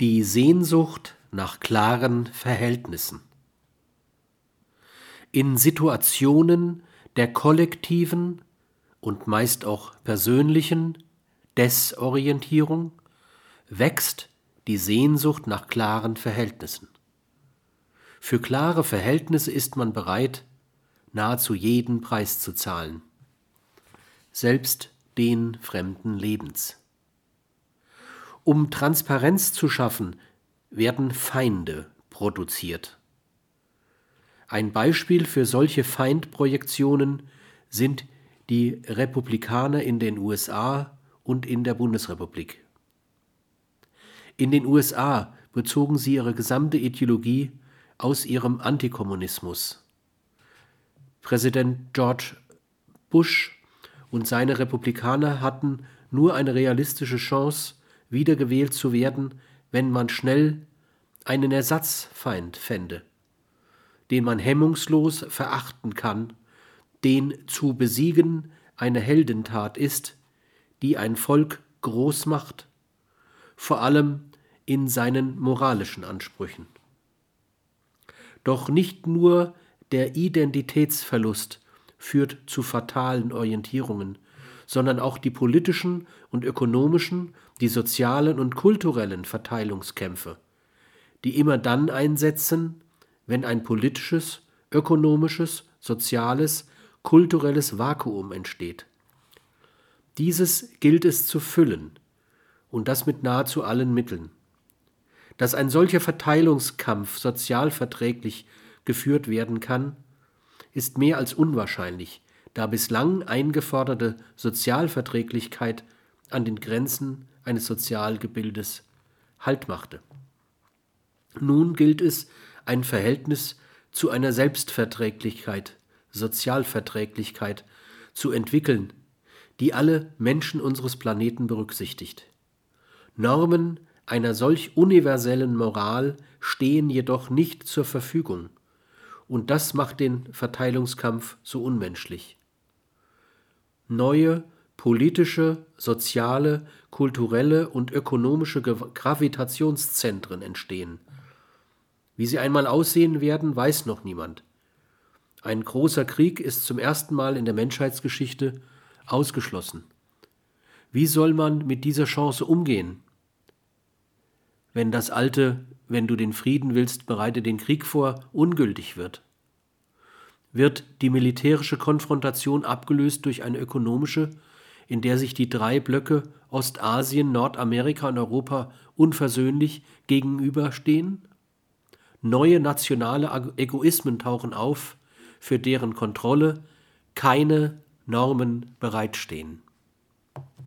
Die Sehnsucht nach klaren Verhältnissen. In Situationen der kollektiven und meist auch persönlichen Desorientierung wächst die Sehnsucht nach klaren Verhältnissen. Für klare Verhältnisse ist man bereit, nahezu jeden Preis zu zahlen, selbst den fremden Lebens. Um Transparenz zu schaffen, werden Feinde produziert. Ein Beispiel für solche Feindprojektionen sind die Republikaner in den USA und in der Bundesrepublik. In den USA bezogen sie ihre gesamte Ideologie aus ihrem Antikommunismus. Präsident George Bush und seine Republikaner hatten nur eine realistische Chance, wiedergewählt zu werden, wenn man schnell einen Ersatzfeind fände, den man hemmungslos verachten kann, den zu besiegen eine Heldentat ist, die ein Volk groß macht, vor allem in seinen moralischen Ansprüchen. Doch nicht nur der Identitätsverlust führt zu fatalen Orientierungen, sondern auch die politischen und ökonomischen, die sozialen und kulturellen Verteilungskämpfe, die immer dann einsetzen, wenn ein politisches, ökonomisches, soziales, kulturelles Vakuum entsteht. Dieses gilt es zu füllen, und das mit nahezu allen Mitteln. Dass ein solcher Verteilungskampf sozial verträglich geführt werden kann, ist mehr als unwahrscheinlich, da bislang eingeforderte Sozialverträglichkeit an den Grenzen eines Sozialgebildes Halt machte. Nun gilt es, ein Verhältnis zu einer Selbstverträglichkeit, Sozialverträglichkeit zu entwickeln, die alle Menschen unseres Planeten berücksichtigt. Normen einer solch universellen Moral stehen jedoch nicht zur Verfügung, und das macht den Verteilungskampf so unmenschlich neue politische, soziale, kulturelle und ökonomische Gravitationszentren entstehen. Wie sie einmal aussehen werden, weiß noch niemand. Ein großer Krieg ist zum ersten Mal in der Menschheitsgeschichte ausgeschlossen. Wie soll man mit dieser Chance umgehen? Wenn das alte, wenn du den Frieden willst, bereite den Krieg vor, ungültig wird wird die militärische Konfrontation abgelöst durch eine ökonomische, in der sich die drei Blöcke Ostasien, Nordamerika und Europa unversöhnlich gegenüberstehen? Neue nationale Egoismen tauchen auf, für deren Kontrolle keine Normen bereitstehen.